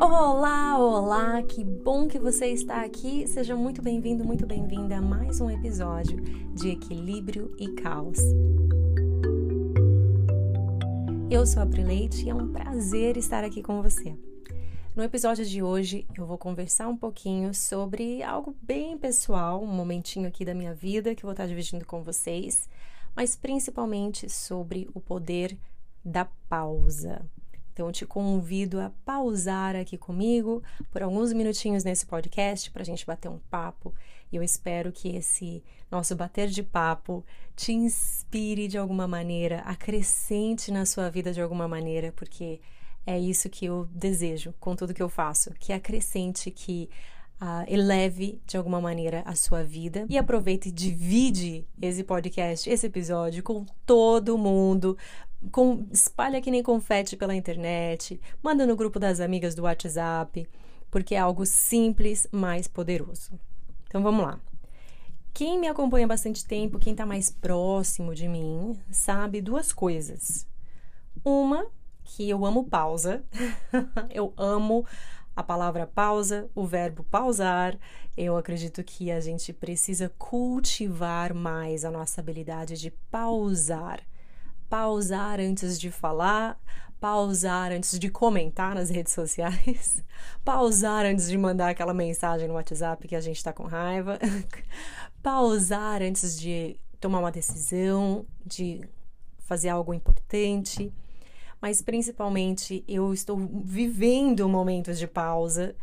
Olá, olá, que bom que você está aqui. Seja muito bem-vindo, muito bem-vinda a mais um episódio de Equilíbrio e Caos. Eu sou a Prileite e é um prazer estar aqui com você. No episódio de hoje, eu vou conversar um pouquinho sobre algo bem pessoal, um momentinho aqui da minha vida que eu vou estar dividindo com vocês, mas principalmente sobre o poder da pausa. Então, te convido a pausar aqui comigo por alguns minutinhos nesse podcast para a gente bater um papo. E eu espero que esse nosso bater de papo te inspire de alguma maneira, acrescente na sua vida de alguma maneira, porque é isso que eu desejo com tudo que eu faço, que acrescente, que uh, eleve de alguma maneira a sua vida e aproveite e divide esse podcast, esse episódio com todo mundo com, espalha que nem confete pela internet, manda no grupo das amigas do WhatsApp, porque é algo simples, mas poderoso. Então vamos lá. Quem me acompanha há bastante tempo, quem está mais próximo de mim, sabe duas coisas. Uma, que eu amo pausa, eu amo a palavra pausa, o verbo pausar. Eu acredito que a gente precisa cultivar mais a nossa habilidade de pausar pausar antes de falar, pausar antes de comentar nas redes sociais, pausar antes de mandar aquela mensagem no WhatsApp que a gente está com raiva, pausar antes de tomar uma decisão, de fazer algo importante. Mas principalmente eu estou vivendo momentos de pausa,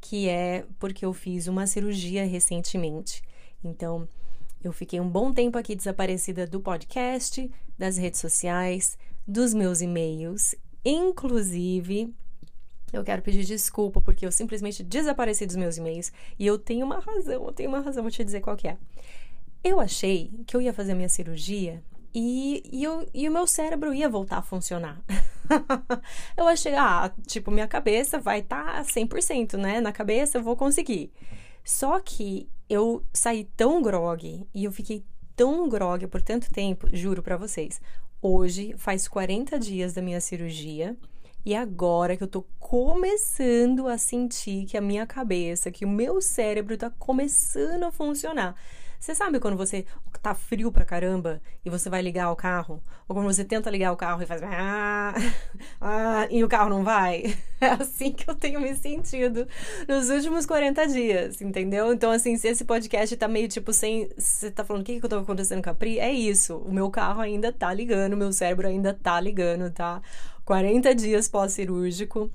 que é porque eu fiz uma cirurgia recentemente. Então, eu fiquei um bom tempo aqui desaparecida do podcast, das redes sociais, dos meus e-mails. Inclusive, eu quero pedir desculpa porque eu simplesmente desapareci dos meus e-mails e eu tenho uma razão, eu tenho uma razão, vou te dizer qual que é. Eu achei que eu ia fazer minha cirurgia e, e, eu, e o meu cérebro ia voltar a funcionar. eu achei, ah, tipo, minha cabeça vai estar tá 100%, né? Na cabeça eu vou conseguir. Só que eu saí tão grog e eu fiquei tão grog por tanto tempo, juro para vocês. Hoje faz 40 dias da minha cirurgia e agora que eu tô começando a sentir que a minha cabeça, que o meu cérebro tá começando a funcionar. Você sabe quando você tá frio pra caramba e você vai ligar o carro? Ou quando você tenta ligar o carro e faz. Ah, ah, e o carro não vai? É assim que eu tenho me sentido nos últimos 40 dias, entendeu? Então, assim, se esse podcast tá meio tipo sem. Você tá falando o que, que eu tô acontecendo com a Pri? É isso. O meu carro ainda tá ligando, o meu cérebro ainda tá ligando, tá? 40 dias pós-cirúrgico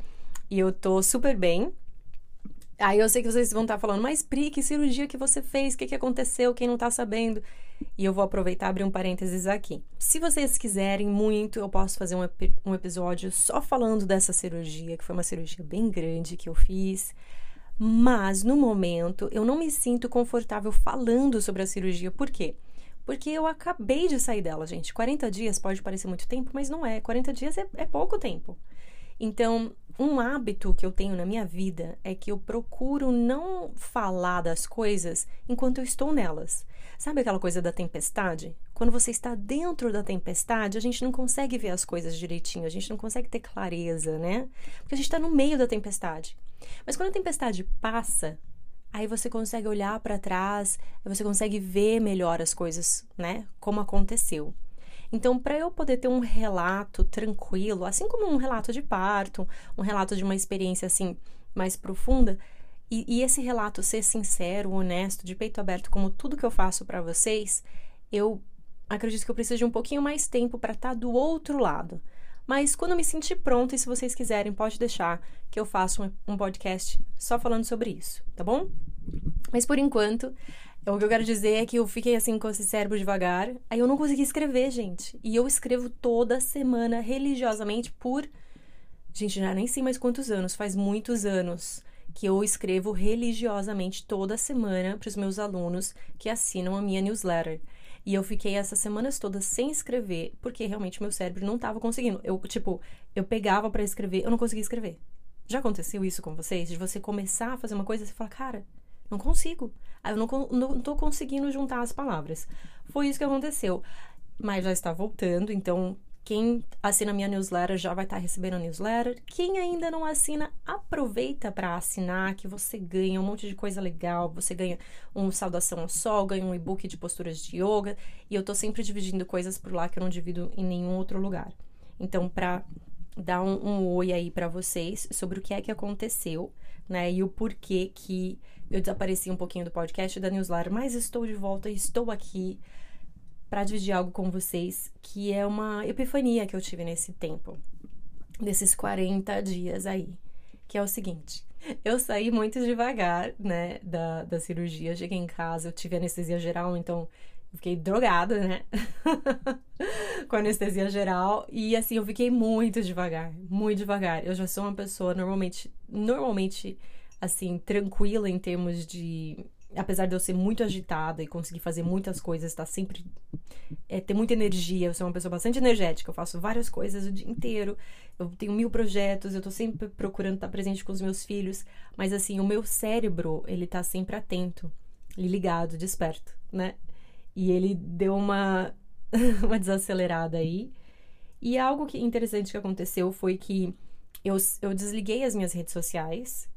e eu tô super bem. Aí eu sei que vocês vão estar falando, mas Pri, que cirurgia que você fez? O que, que aconteceu? Quem não tá sabendo? E eu vou aproveitar e abrir um parênteses aqui. Se vocês quiserem muito, eu posso fazer um, um episódio só falando dessa cirurgia, que foi uma cirurgia bem grande que eu fiz. Mas no momento eu não me sinto confortável falando sobre a cirurgia. Por quê? Porque eu acabei de sair dela, gente. 40 dias pode parecer muito tempo, mas não é. 40 dias é, é pouco tempo. Então, um hábito que eu tenho na minha vida é que eu procuro não falar das coisas enquanto eu estou nelas. Sabe aquela coisa da tempestade? Quando você está dentro da tempestade, a gente não consegue ver as coisas direitinho, a gente não consegue ter clareza, né? Porque a gente está no meio da tempestade. Mas quando a tempestade passa, aí você consegue olhar para trás, você consegue ver melhor as coisas, né? Como aconteceu. Então, para eu poder ter um relato tranquilo, assim como um relato de parto, um relato de uma experiência assim mais profunda, e, e esse relato ser sincero, honesto, de peito aberto, como tudo que eu faço para vocês, eu acredito que eu preciso de um pouquinho mais tempo para estar tá do outro lado. Mas quando me sentir pronta, e se vocês quiserem, pode deixar que eu faça um, um podcast só falando sobre isso, tá bom? Mas por enquanto, o que eu quero dizer é que eu fiquei assim com esse cérebro devagar, aí eu não consegui escrever, gente. E eu escrevo toda semana religiosamente por. Gente, já nem sei mais quantos anos, faz muitos anos que eu escrevo religiosamente toda semana para os meus alunos que assinam a minha newsletter. E eu fiquei essas semanas todas sem escrever, porque realmente meu cérebro não estava conseguindo. Eu, tipo, eu pegava para escrever, eu não conseguia escrever. Já aconteceu isso com vocês? De você começar a fazer uma coisa e você fala, cara, não consigo. Eu não, não tô conseguindo juntar as palavras. Foi isso que aconteceu. Mas já está voltando, então Quem assina minha newsletter já vai estar tá recebendo a newsletter. Quem ainda não assina, aproveita para assinar, que você ganha um monte de coisa legal. Você ganha um saudação ao sol, ganha um e-book de posturas de yoga. E eu tô sempre dividindo coisas por lá que eu não divido em nenhum outro lugar. Então, para dar um, um oi aí para vocês sobre o que é que aconteceu, né? E o porquê que eu desapareci um pouquinho do podcast da newsletter, mas estou de volta e estou aqui para dividir algo com vocês que é uma epifania que eu tive nesse tempo, desses 40 dias aí, que é o seguinte. Eu saí muito devagar, né, da, da cirurgia. Cheguei em casa, eu tive anestesia geral, então fiquei drogada, né? com anestesia geral. E assim, eu fiquei muito devagar, muito devagar. Eu já sou uma pessoa normalmente, normalmente, assim, tranquila em termos de. Apesar de eu ser muito agitada e conseguir fazer muitas coisas, tá sempre. É, ter muita energia, eu sou uma pessoa bastante energética, eu faço várias coisas o dia inteiro, eu tenho mil projetos, eu tô sempre procurando estar presente com os meus filhos, mas assim, o meu cérebro, ele tá sempre atento, ligado, desperto, né? E ele deu uma, uma desacelerada aí. E algo que interessante que aconteceu foi que eu, eu desliguei as minhas redes sociais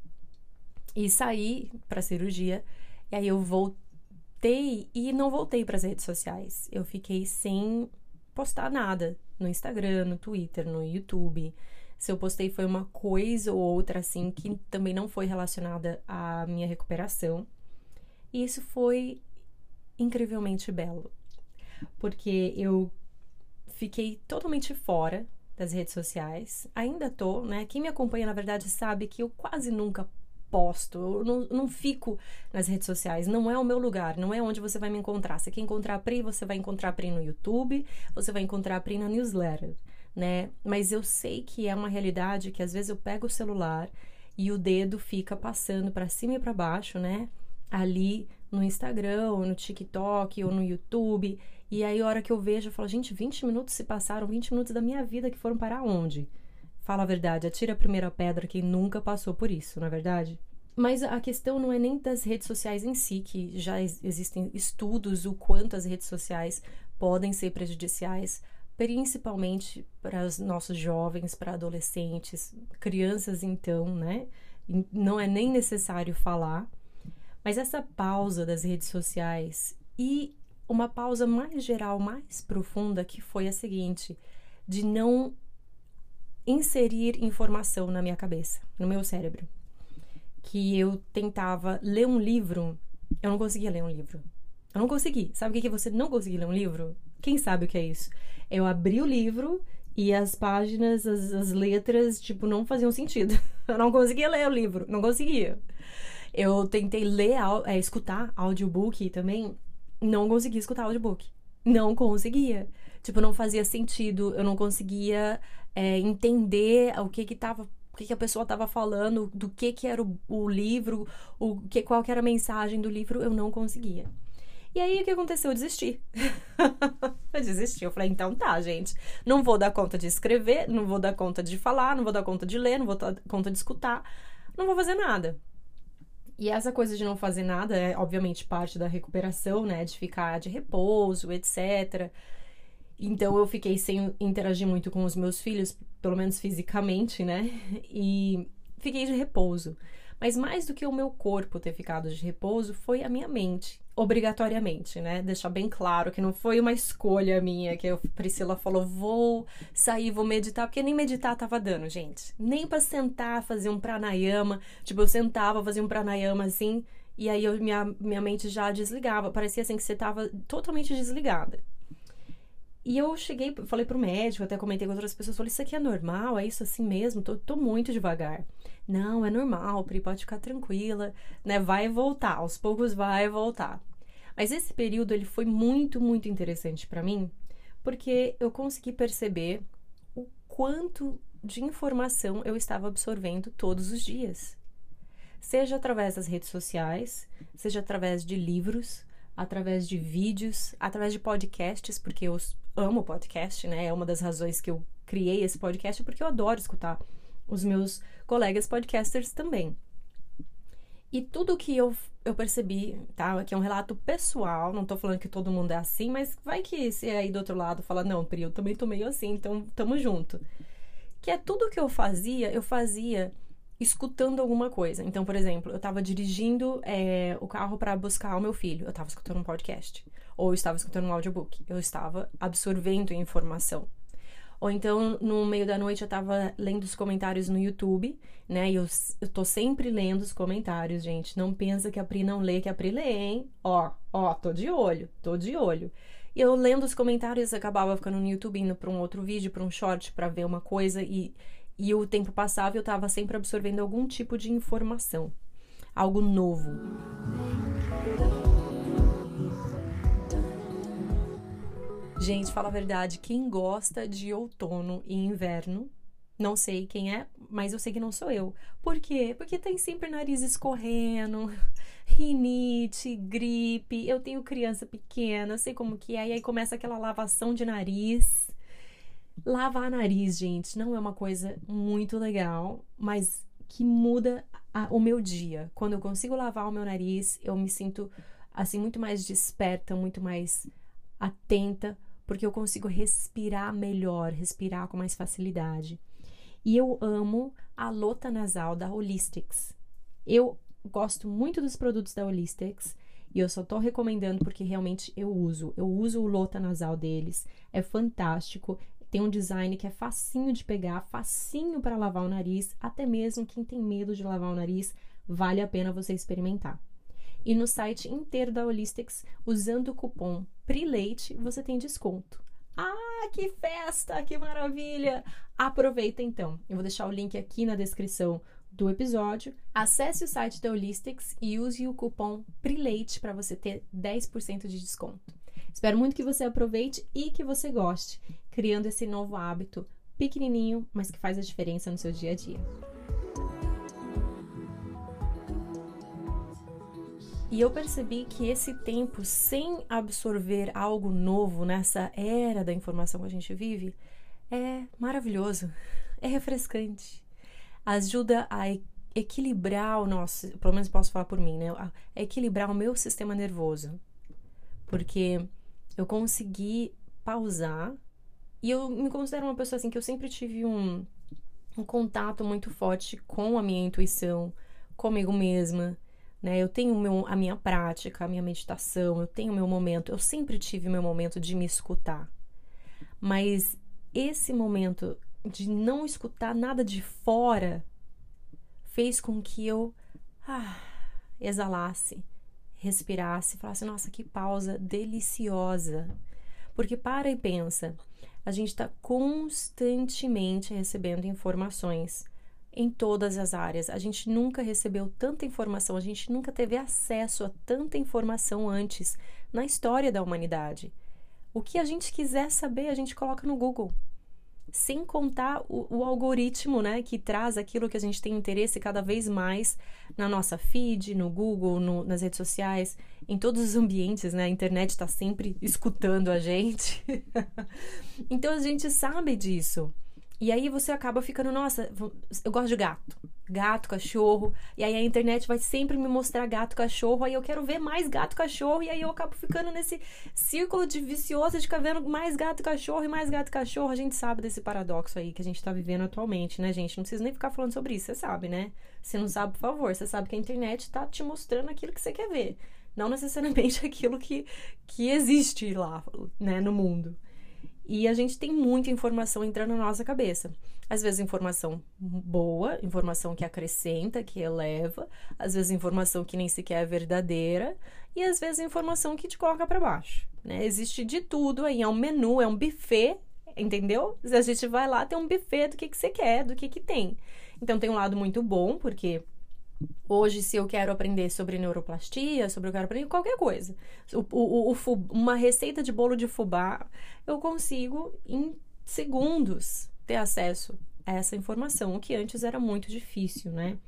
e saí para cirurgia. E aí eu voltei e não voltei para as redes sociais. Eu fiquei sem postar nada no Instagram, no Twitter, no YouTube. Se eu postei foi uma coisa ou outra assim que também não foi relacionada à minha recuperação. E isso foi incrivelmente belo. Porque eu fiquei totalmente fora das redes sociais. Ainda tô, né? Quem me acompanha, na verdade, sabe que eu quase nunca posto, eu não, não fico nas redes sociais, não é o meu lugar, não é onde você vai me encontrar. Você quer encontrar a Pri, você vai encontrar a Pri no YouTube, você vai encontrar a Pri na newsletter, né? Mas eu sei que é uma realidade que às vezes eu pego o celular e o dedo fica passando para cima e para baixo, né? Ali no Instagram, ou no TikTok, ou no YouTube. E aí, a hora que eu vejo, eu falo, gente, 20 minutos se passaram, 20 minutos da minha vida que foram para onde? Fala a verdade, atira a primeira pedra quem nunca passou por isso, não é verdade? Mas a questão não é nem das redes sociais em si, que já existem estudos o quanto as redes sociais podem ser prejudiciais, principalmente para os nossos jovens, para adolescentes, crianças então, né? Não é nem necessário falar. Mas essa pausa das redes sociais e uma pausa mais geral, mais profunda, que foi a seguinte: de não inserir informação na minha cabeça, no meu cérebro. Que eu tentava ler um livro, eu não conseguia ler um livro. Eu não consegui. Sabe o que é você não conseguir ler um livro? Quem sabe o que é isso? Eu abri o livro e as páginas, as, as letras, tipo, não faziam sentido. Eu não conseguia ler o livro, não conseguia. Eu tentei ler, é, escutar audiobook também, não conseguia escutar audiobook. Não conseguia. Tipo, não fazia sentido, eu não conseguia é, entender o que que tava o que, que, a pessoa estava falando, do que que era o, o, livro, o que qual que era a mensagem do livro, eu não conseguia. E aí o que aconteceu? Eu desisti. eu desisti. Eu falei, então tá, gente. Não vou dar conta de escrever, não vou dar conta de falar, não vou dar conta de ler, não vou dar conta de escutar, não vou fazer nada. E essa coisa de não fazer nada é, obviamente, parte da recuperação, né? De ficar de repouso, etc. Então eu fiquei sem interagir muito com os meus filhos, pelo menos fisicamente, né? E fiquei de repouso. Mas mais do que o meu corpo ter ficado de repouso, foi a minha mente, obrigatoriamente, né? Deixar bem claro que não foi uma escolha minha, que a Priscila falou, vou sair, vou meditar, porque nem meditar tava dando, gente. Nem para sentar, fazer um pranayama. Tipo, eu sentava, fazia um pranayama assim, e aí eu, minha, minha mente já desligava. Parecia assim que você tava totalmente desligada. E eu cheguei, falei pro médico, até comentei com outras pessoas, falei, isso aqui é normal? É isso assim mesmo? Tô, tô muito devagar. Não, é normal, Pri, pode ficar tranquila, né? Vai voltar, aos poucos vai voltar. Mas esse período, ele foi muito, muito interessante para mim, porque eu consegui perceber o quanto de informação eu estava absorvendo todos os dias. Seja através das redes sociais, seja através de livros, através de vídeos, através de podcasts, porque eu amo podcast, né? É uma das razões que eu criei esse podcast, porque eu adoro escutar os meus colegas podcasters também. E tudo que eu eu percebi, tá? Aqui é um relato pessoal, não tô falando que todo mundo é assim, mas vai que se aí do outro lado fala, não, Pri, eu também tô meio assim, então tamo junto. Que é tudo que eu fazia, eu fazia escutando alguma coisa. Então, por exemplo, eu estava dirigindo é, o carro para buscar o meu filho, eu estava escutando um podcast, ou eu estava escutando um audiobook, eu estava absorvendo informação. Ou então, no meio da noite, eu estava lendo os comentários no YouTube, né? E eu, eu tô sempre lendo os comentários, gente. Não pensa que a Pri não lê, que a Pri lê, hein? Ó, ó, tô de olho, tô de olho. E eu lendo os comentários, acabava ficando no YouTube, indo para um outro vídeo, para um short, para ver uma coisa e e o tempo passava e eu estava sempre absorvendo algum tipo de informação, algo novo. Gente, fala a verdade, quem gosta de outono e inverno, não sei quem é, mas eu sei que não sou eu. Por quê? Porque tem sempre nariz escorrendo, rinite, gripe. Eu tenho criança pequena, sei como que é, e aí começa aquela lavação de nariz. Lavar nariz, gente, não é uma coisa muito legal, mas que muda a, o meu dia. Quando eu consigo lavar o meu nariz, eu me sinto assim muito mais desperta, muito mais atenta, porque eu consigo respirar melhor, respirar com mais facilidade. E eu amo a lota nasal da Holistics. Eu gosto muito dos produtos da Holistics e eu só tô recomendando porque realmente eu uso. Eu uso o lota nasal deles, é fantástico. Tem um design que é facinho de pegar, facinho para lavar o nariz, até mesmo quem tem medo de lavar o nariz, vale a pena você experimentar. E no site inteiro da Holistics, usando o cupom PRILEITE, você tem desconto. Ah, que festa, que maravilha! Aproveita então. Eu vou deixar o link aqui na descrição do episódio. Acesse o site da Holistics e use o cupom PRILEITE para você ter 10% de desconto. Espero muito que você aproveite e que você goste, criando esse novo hábito pequenininho, mas que faz a diferença no seu dia a dia. E eu percebi que esse tempo sem absorver algo novo nessa era da informação que a gente vive é maravilhoso, é refrescante, ajuda a equilibrar o nosso, pelo menos posso falar por mim, né? A equilibrar o meu sistema nervoso. Porque eu consegui pausar e eu me considero uma pessoa assim que eu sempre tive um, um contato muito forte com a minha intuição, comigo mesma, né? Eu tenho meu, a minha prática, a minha meditação, eu tenho meu momento, eu sempre tive meu momento de me escutar. Mas esse momento de não escutar nada de fora fez com que eu ah, exalasse respirasse, falasse: nossa, que pausa deliciosa. Porque para e pensa, a gente está constantemente recebendo informações em todas as áreas. A gente nunca recebeu tanta informação, a gente nunca teve acesso a tanta informação antes na história da humanidade. O que a gente quiser saber, a gente coloca no Google sem contar o, o, algoritmo, né, que traz aquilo que a gente tem interesse cada vez mais na nossa feed, no Google, no, nas redes sociais, em todos os ambientes, né? A internet está sempre escutando a gente. então a gente sabe disso. E aí você acaba ficando, nossa, eu gosto de gato. Gato, cachorro. E aí a internet vai sempre me mostrar gato, cachorro. Aí eu quero ver mais gato, cachorro. E aí eu acabo ficando nesse círculo de vicioso de ficar vendo mais gato, cachorro e mais gato, cachorro. A gente sabe desse paradoxo aí que a gente tá vivendo atualmente, né, gente? Não precisa nem ficar falando sobre isso, você sabe, né? Se não sabe, por favor, você sabe que a internet tá te mostrando aquilo que você quer ver. Não necessariamente aquilo que, que existe lá, né, no mundo. E a gente tem muita informação entrando na nossa cabeça. Às vezes informação boa, informação que acrescenta, que eleva, às vezes informação que nem sequer é verdadeira, e às vezes informação que te coloca para baixo. Né? Existe de tudo aí, é um menu, é um buffet, entendeu? A gente vai lá, tem um buffet do que, que você quer, do que, que tem. Então tem um lado muito bom, porque Hoje, se eu quero aprender sobre neuroplastia, sobre eu quero aprender qualquer coisa, o, o, o, uma receita de bolo de fubá, eu consigo em segundos ter acesso a essa informação, o que antes era muito difícil, né?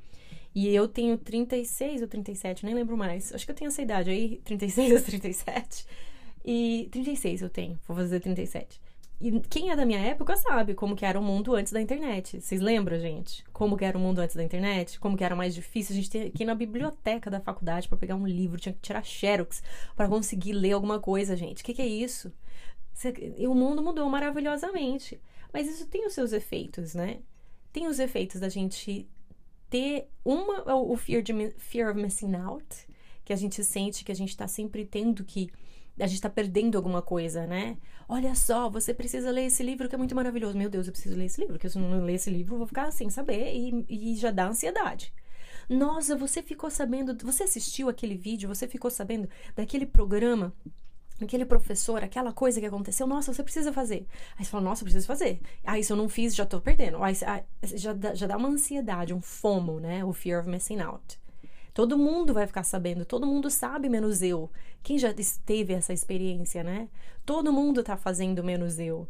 E eu tenho 36 ou 37, nem lembro mais. Acho que eu tenho essa idade aí, 36 ou 37. E 36 eu tenho, vou fazer 37. E quem é da minha época sabe como que era o mundo antes da internet. Vocês lembram, gente? Como que era o mundo antes da internet? Como que era mais difícil? A gente tinha que ir na biblioteca da faculdade para pegar um livro, tinha que tirar xerox para conseguir ler alguma coisa, gente. O que, que é isso? E o mundo mudou maravilhosamente. Mas isso tem os seus efeitos, né? Tem os efeitos da gente ter uma, o fear, de, fear of missing out, que a gente sente que a gente tá sempre tendo que a gente tá perdendo alguma coisa, né? Olha só, você precisa ler esse livro que é muito maravilhoso. Meu Deus, eu preciso ler esse livro, porque se eu não ler esse livro, eu vou ficar sem saber e, e já dá ansiedade. Nossa, você ficou sabendo, você assistiu aquele vídeo, você ficou sabendo daquele programa aquele professor, aquela coisa que aconteceu, nossa, você precisa fazer. Aí você fala, nossa, eu preciso fazer. Aí se eu não fiz, já tô perdendo. Aí já já dá uma ansiedade, um FOMO, né? O fear of missing out. Todo mundo vai ficar sabendo, todo mundo sabe menos eu. Quem já teve essa experiência, né? Todo mundo tá fazendo menos eu.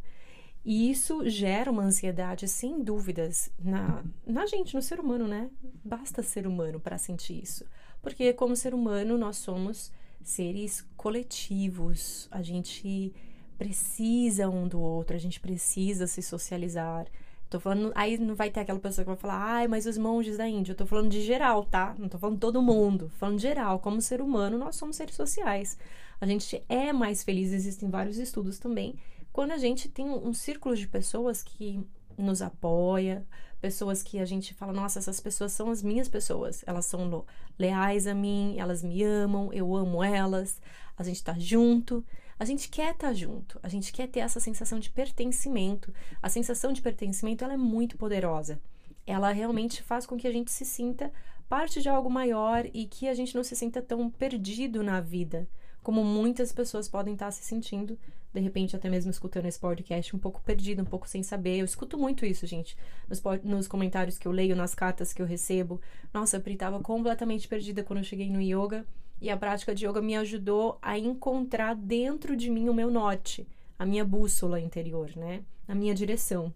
E isso gera uma ansiedade, sem dúvidas, na, na gente, no ser humano, né? Basta ser humano para sentir isso. Porque, como ser humano, nós somos seres coletivos. A gente precisa um do outro, a gente precisa se socializar. Tô falando, aí não vai ter aquela pessoa que vai falar, ai, mas os monges da Índia. Eu tô falando de geral, tá? Não tô falando todo mundo. Falando geral. Como ser humano, nós somos seres sociais. A gente é mais feliz, existem vários estudos também, quando a gente tem um, um círculo de pessoas que nos apoia, pessoas que a gente fala, nossa, essas pessoas são as minhas pessoas, elas são leais a mim, elas me amam, eu amo elas, a gente tá junto. A gente quer estar tá junto, a gente quer ter essa sensação de pertencimento. A sensação de pertencimento ela é muito poderosa. Ela realmente faz com que a gente se sinta parte de algo maior e que a gente não se sinta tão perdido na vida, como muitas pessoas podem estar tá se sentindo, de repente até mesmo escutando esse podcast, um pouco perdido, um pouco sem saber. Eu escuto muito isso, gente, nos, nos comentários que eu leio, nas cartas que eu recebo. Nossa, a Pri estava completamente perdida quando eu cheguei no yoga e a prática de yoga me ajudou a encontrar dentro de mim o meu norte, a minha bússola interior, né? A minha direção.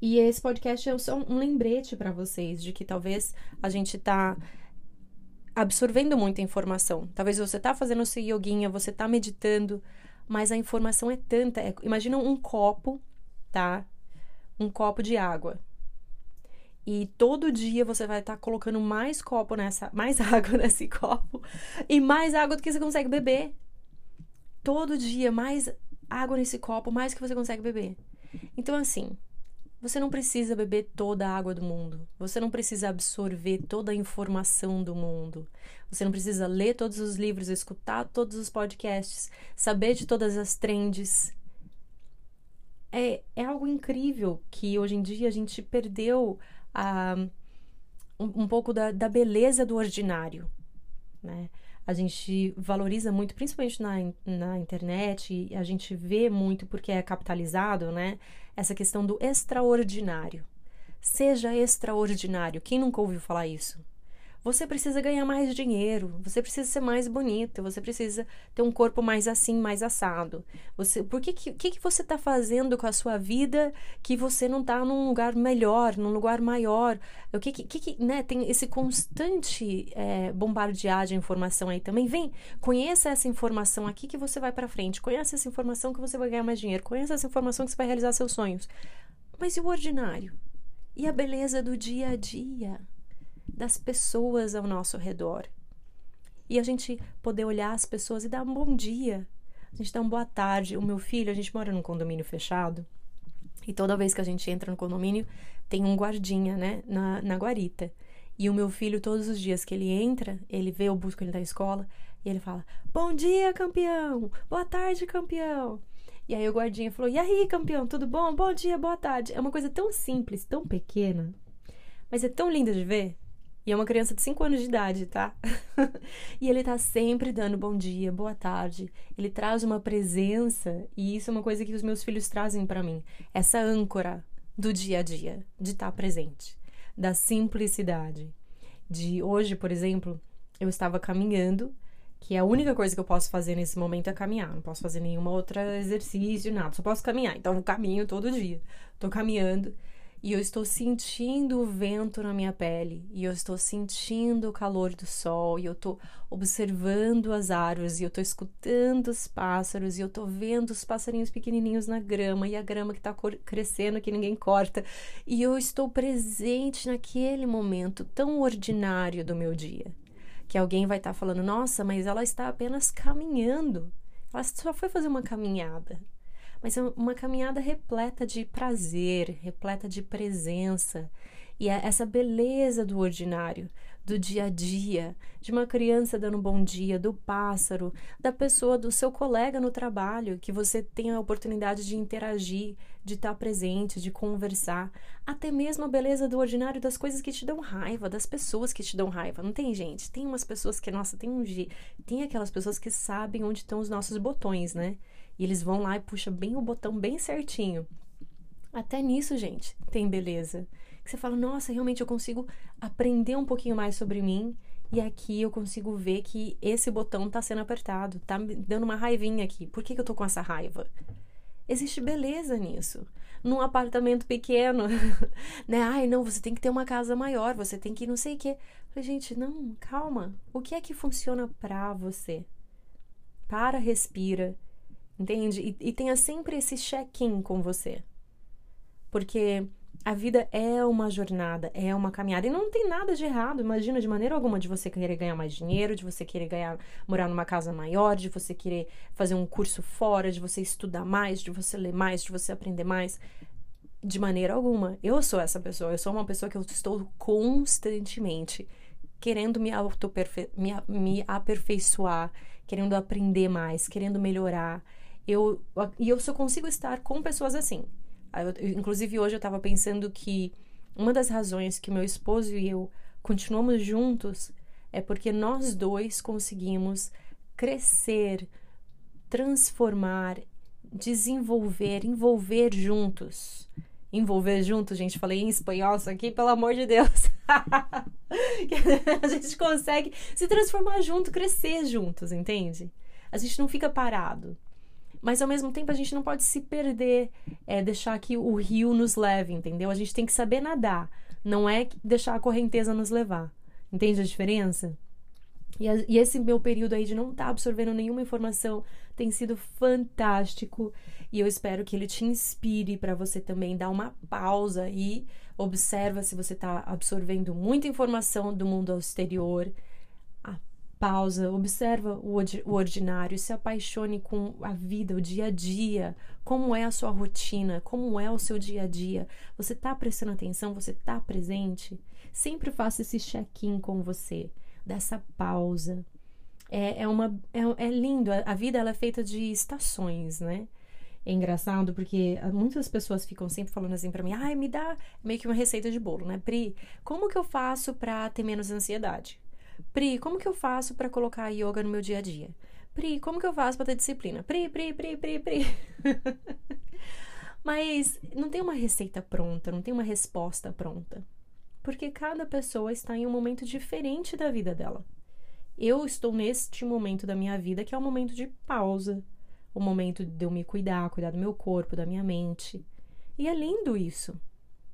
E esse podcast é só um lembrete para vocês de que talvez a gente tá absorvendo muita informação. Talvez você tá fazendo seu yoguinha, você tá meditando, mas a informação é tanta. É, imagina um copo, tá? Um copo de água. E todo dia você vai estar tá colocando mais copo nessa, mais água nesse copo e mais água do que você consegue beber. Todo dia mais água nesse copo, mais que você consegue beber. Então assim, você não precisa beber toda a água do mundo. Você não precisa absorver toda a informação do mundo. Você não precisa ler todos os livros, escutar todos os podcasts, saber de todas as trends. É, é algo incrível que hoje em dia a gente perdeu a, um, um pouco da, da beleza do ordinário, né? a gente valoriza muito, principalmente na, na internet, a gente vê muito porque é capitalizado, né? Essa questão do extraordinário. Seja extraordinário. Quem nunca ouviu falar isso? Você precisa ganhar mais dinheiro, você precisa ser mais bonita, você precisa ter um corpo mais assim, mais assado. Você, por que que, que, que você está fazendo com a sua vida que você não está num lugar melhor, num lugar maior? O que que, que né, tem esse constante é, bombardear de informação aí também? Vem, conheça essa informação aqui que você vai para frente, conheça essa informação que você vai ganhar mais dinheiro, conheça essa informação que você vai realizar seus sonhos. Mas e o ordinário? E a beleza do dia a dia? Das pessoas ao nosso redor. E a gente poder olhar as pessoas e dar um bom dia. A gente dá uma boa tarde. O meu filho, a gente mora num condomínio fechado. E toda vez que a gente entra no condomínio, tem um guardinha, né, na, na guarita. E o meu filho, todos os dias que ele entra, ele vê o busco ele da escola e ele fala: Bom dia, campeão! Boa tarde, campeão! E aí o guardinha falou: E aí, campeão, tudo bom? Bom dia, boa tarde. É uma coisa tão simples, tão pequena, mas é tão linda de ver. E é uma criança de 5 anos de idade, tá? e ele tá sempre dando bom dia, boa tarde. Ele traz uma presença e isso é uma coisa que os meus filhos trazem para mim. Essa âncora do dia a dia, de estar tá presente, da simplicidade. De hoje, por exemplo, eu estava caminhando, que é a única coisa que eu posso fazer nesse momento é caminhar. Não posso fazer nenhuma outra exercício, nada. Só posso caminhar. Então eu caminho todo dia. Tô caminhando e eu estou sentindo o vento na minha pele, e eu estou sentindo o calor do sol, e eu estou observando as árvores, e eu estou escutando os pássaros, e eu estou vendo os passarinhos pequenininhos na grama, e a grama que está crescendo que ninguém corta, e eu estou presente naquele momento tão ordinário do meu dia. Que alguém vai estar tá falando, nossa, mas ela está apenas caminhando, ela só foi fazer uma caminhada mas é uma caminhada repleta de prazer, repleta de presença e é essa beleza do ordinário, do dia a dia, de uma criança dando bom dia, do pássaro, da pessoa, do seu colega no trabalho, que você tem a oportunidade de interagir, de estar presente, de conversar, até mesmo a beleza do ordinário das coisas que te dão raiva, das pessoas que te dão raiva. Não tem gente, tem umas pessoas que, nossa, tem um tem aquelas pessoas que sabem onde estão os nossos botões, né? E eles vão lá e puxam bem o botão bem certinho. Até nisso, gente, tem beleza. Que você fala, nossa, realmente eu consigo aprender um pouquinho mais sobre mim. E aqui eu consigo ver que esse botão tá sendo apertado, tá me dando uma raivinha aqui. Por que, que eu tô com essa raiva? Existe beleza nisso. Num apartamento pequeno, né? Ai, não, você tem que ter uma casa maior, você tem que não sei o quê. falei, gente, não, calma. O que é que funciona pra você? Para, respira entende? E, e tenha sempre esse check-in com você. Porque a vida é uma jornada, é uma caminhada. E não tem nada de errado, imagina, de maneira alguma, de você querer ganhar mais dinheiro, de você querer ganhar, morar numa casa maior, de você querer fazer um curso fora, de você estudar mais, de você ler mais, de você aprender mais. De maneira alguma. Eu sou essa pessoa. Eu sou uma pessoa que eu estou constantemente querendo me, me, me aperfeiçoar, querendo aprender mais, querendo melhorar. Eu, e eu só consigo estar com pessoas assim. Eu, inclusive, hoje eu estava pensando que uma das razões que meu esposo e eu continuamos juntos é porque nós dois conseguimos crescer, transformar, desenvolver, envolver juntos. Envolver juntos, gente, falei em espanhol isso aqui, pelo amor de Deus. a gente consegue se transformar junto, crescer juntos, entende? A gente não fica parado. Mas ao mesmo tempo a gente não pode se perder, é, deixar que o rio nos leve, entendeu? A gente tem que saber nadar, não é deixar a correnteza nos levar. Entende a diferença? E, a, e esse meu período aí de não estar tá absorvendo nenhuma informação tem sido fantástico e eu espero que ele te inspire para você também dar uma pausa e observa se você está absorvendo muita informação do mundo exterior pausa, observa o ordinário, se apaixone com a vida, o dia a dia, como é a sua rotina, como é o seu dia a dia. Você está prestando atenção, você está presente? Sempre faça esse check-in com você, dessa pausa. É, é, uma, é, é lindo, a, a vida ela é feita de estações, né? É engraçado porque muitas pessoas ficam sempre falando assim para mim: ai, me dá meio que uma receita de bolo, né? Pri, como que eu faço para ter menos ansiedade? Pri, como que eu faço para colocar yoga no meu dia a dia? Pri, como que eu faço para ter disciplina? Pri, Pri, Pri, Pri, Pri. Mas não tem uma receita pronta, não tem uma resposta pronta. Porque cada pessoa está em um momento diferente da vida dela. Eu estou neste momento da minha vida que é um momento de pausa, o um momento de eu me cuidar, cuidar do meu corpo, da minha mente. E é lindo isso,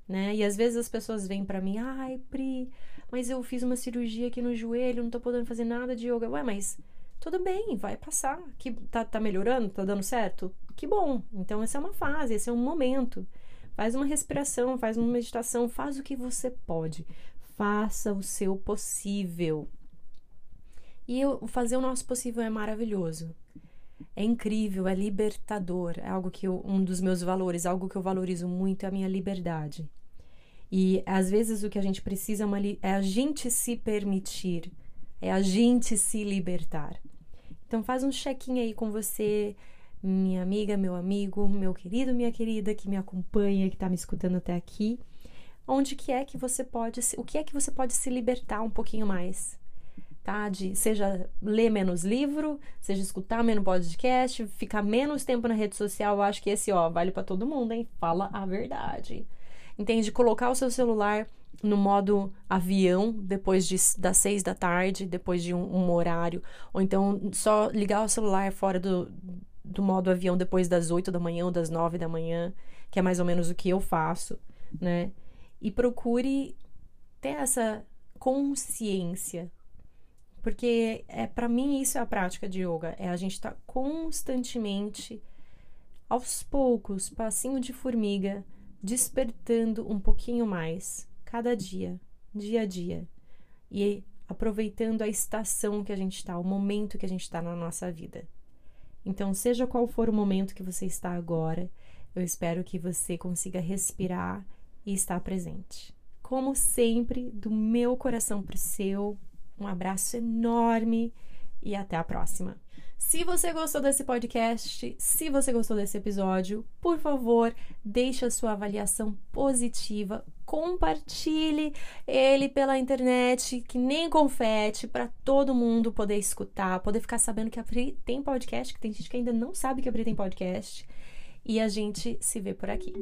né? E às vezes as pessoas vêm para mim, ai, Pri, mas eu fiz uma cirurgia aqui no joelho, não tô podendo fazer nada de yoga. Ué, mas tudo bem, vai passar. Que tá, tá melhorando, tá dando certo? Que bom. Então essa é uma fase, esse é um momento. Faz uma respiração, faz uma meditação, faz o que você pode. Faça o seu possível. E fazer o nosso possível é maravilhoso. É incrível, é libertador. É algo que eu, um dos meus valores, algo que eu valorizo muito é a minha liberdade. E às vezes o que a gente precisa é, é a gente se permitir, é a gente se libertar. Então faz um check-in aí com você, minha amiga, meu amigo, meu querido, minha querida que me acompanha, que está me escutando até aqui. Onde que é que você pode, o que é que você pode se libertar um pouquinho mais? Tá? De, seja ler menos livro, seja escutar menos podcast, ficar menos tempo na rede social, eu acho que esse, ó, vale para todo mundo, hein? Fala a verdade entende? Colocar o seu celular no modo avião depois de, das seis da tarde, depois de um, um, horário, ou então só ligar o celular fora do, do modo avião depois das oito da manhã ou das nove da manhã, que é mais ou menos o que eu faço. né? E procure ter essa consciência. Porque é para mim isso é a prática de yoga, é a gente estar tá constantemente aos poucos, passinho de formiga, despertando um pouquinho mais cada dia, dia a dia. E aproveitando a estação que a gente está, o momento que a gente está na nossa vida. Então, seja qual for o momento que você está agora, eu espero que você consiga respirar e estar presente. Como sempre, do meu coração para o seu, um abraço enorme e até a próxima. Se você gostou desse podcast, se você gostou desse episódio, por favor, deixe a sua avaliação positiva, compartilhe ele pela internet, que nem confete, para todo mundo poder escutar, poder ficar sabendo que a Pri tem podcast, que tem gente que ainda não sabe que a Pri tem podcast. E a gente se vê por aqui.